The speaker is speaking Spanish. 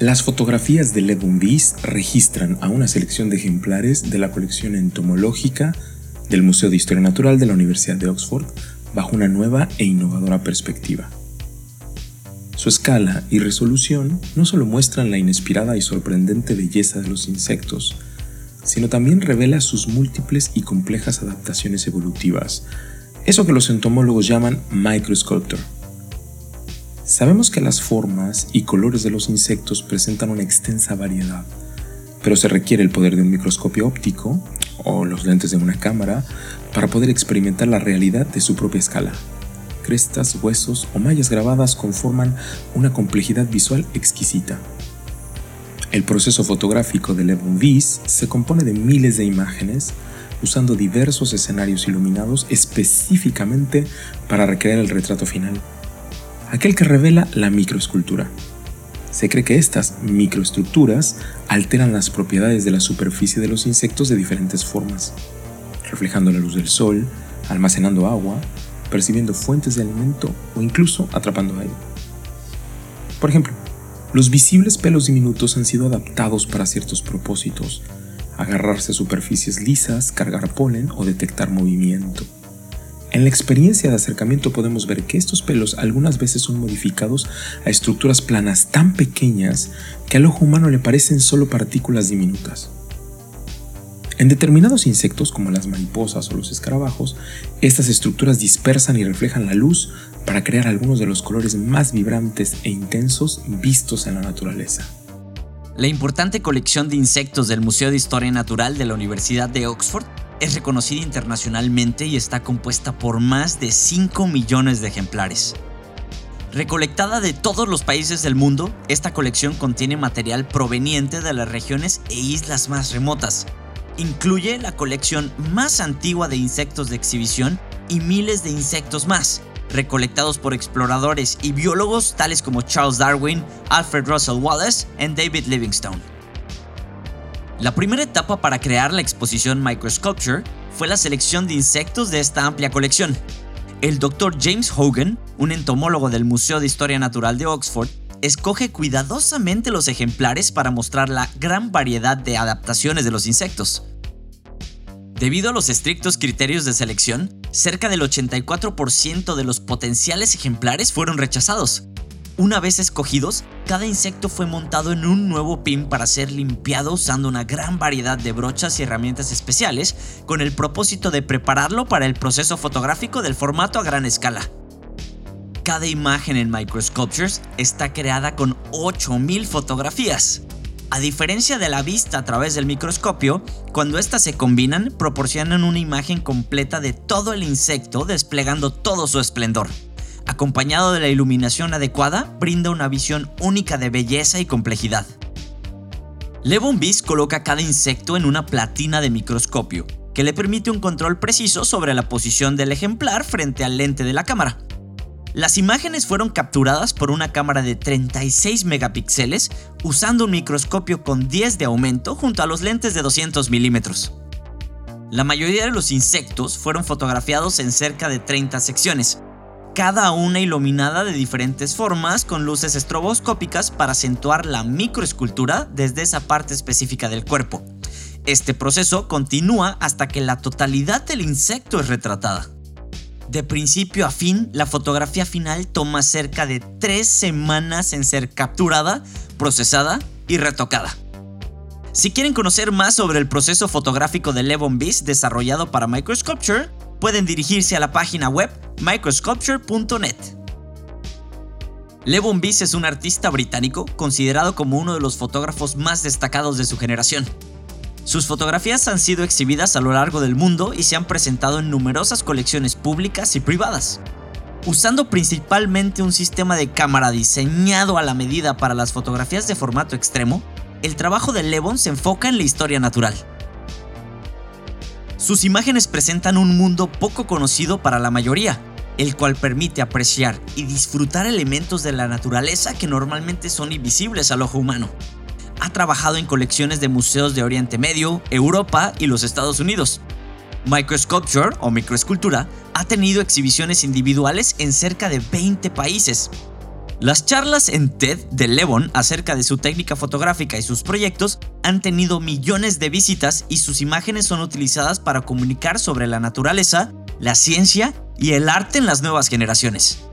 Las fotografías de Levon registran a una selección de ejemplares de la colección entomológica del Museo de Historia Natural de la Universidad de Oxford bajo una nueva e innovadora perspectiva. Su escala y resolución no solo muestran la inspirada y sorprendente belleza de los insectos, sino también revela sus múltiples y complejas adaptaciones evolutivas, eso que los entomólogos llaman microsculpture Sabemos que las formas y colores de los insectos presentan una extensa variedad, pero se requiere el poder de un microscopio óptico o los lentes de una cámara para poder experimentar la realidad de su propia escala. Crestas, huesos o mallas grabadas conforman una complejidad visual exquisita. El proceso fotográfico de Levon Vies se compone de miles de imágenes usando diversos escenarios iluminados específicamente para recrear el retrato final aquel que revela la microescultura. Se cree que estas microestructuras alteran las propiedades de la superficie de los insectos de diferentes formas, reflejando la luz del sol, almacenando agua, percibiendo fuentes de alimento o incluso atrapando aire. Por ejemplo, los visibles pelos diminutos han sido adaptados para ciertos propósitos, agarrarse a superficies lisas, cargar polen o detectar movimiento. En la experiencia de acercamiento podemos ver que estos pelos algunas veces son modificados a estructuras planas tan pequeñas que al ojo humano le parecen solo partículas diminutas. En determinados insectos como las mariposas o los escarabajos, estas estructuras dispersan y reflejan la luz para crear algunos de los colores más vibrantes e intensos vistos en la naturaleza. La importante colección de insectos del Museo de Historia Natural de la Universidad de Oxford es reconocida internacionalmente y está compuesta por más de 5 millones de ejemplares. Recolectada de todos los países del mundo, esta colección contiene material proveniente de las regiones e islas más remotas. Incluye la colección más antigua de insectos de exhibición y miles de insectos más, recolectados por exploradores y biólogos tales como Charles Darwin, Alfred Russel Wallace y David Livingstone. La primera etapa para crear la exposición Microsculpture fue la selección de insectos de esta amplia colección. El Dr. James Hogan, un entomólogo del Museo de Historia Natural de Oxford, escoge cuidadosamente los ejemplares para mostrar la gran variedad de adaptaciones de los insectos. Debido a los estrictos criterios de selección, cerca del 84% de los potenciales ejemplares fueron rechazados, una vez escogidos, cada insecto fue montado en un nuevo pin para ser limpiado usando una gran variedad de brochas y herramientas especiales con el propósito de prepararlo para el proceso fotográfico del formato a gran escala. Cada imagen en Microsculptures está creada con 8000 fotografías. A diferencia de la vista a través del microscopio, cuando estas se combinan, proporcionan una imagen completa de todo el insecto desplegando todo su esplendor acompañado de la iluminación adecuada, brinda una visión única de belleza y complejidad. Levon Bees coloca cada insecto en una platina de microscopio, que le permite un control preciso sobre la posición del ejemplar frente al lente de la cámara. Las imágenes fueron capturadas por una cámara de 36 megapíxeles usando un microscopio con 10 de aumento junto a los lentes de 200 milímetros. La mayoría de los insectos fueron fotografiados en cerca de 30 secciones, cada una iluminada de diferentes formas con luces estroboscópicas para acentuar la microescultura desde esa parte específica del cuerpo. Este proceso continúa hasta que la totalidad del insecto es retratada. De principio a fin, la fotografía final toma cerca de tres semanas en ser capturada, procesada y retocada. Si quieren conocer más sobre el proceso fotográfico de Levon Beast desarrollado para Microsculpture, pueden dirigirse a la página web microsculpture.net. Levon Bees es un artista británico considerado como uno de los fotógrafos más destacados de su generación. Sus fotografías han sido exhibidas a lo largo del mundo y se han presentado en numerosas colecciones públicas y privadas. Usando principalmente un sistema de cámara diseñado a la medida para las fotografías de formato extremo, el trabajo de Levon se enfoca en la historia natural. Sus imágenes presentan un mundo poco conocido para la mayoría, el cual permite apreciar y disfrutar elementos de la naturaleza que normalmente son invisibles al ojo humano. Ha trabajado en colecciones de museos de Oriente Medio, Europa y los Estados Unidos. Microsculpture o microescultura ha tenido exhibiciones individuales en cerca de 20 países. Las charlas en TED de Levon acerca de su técnica fotográfica y sus proyectos han tenido millones de visitas y sus imágenes son utilizadas para comunicar sobre la naturaleza, la ciencia y el arte en las nuevas generaciones.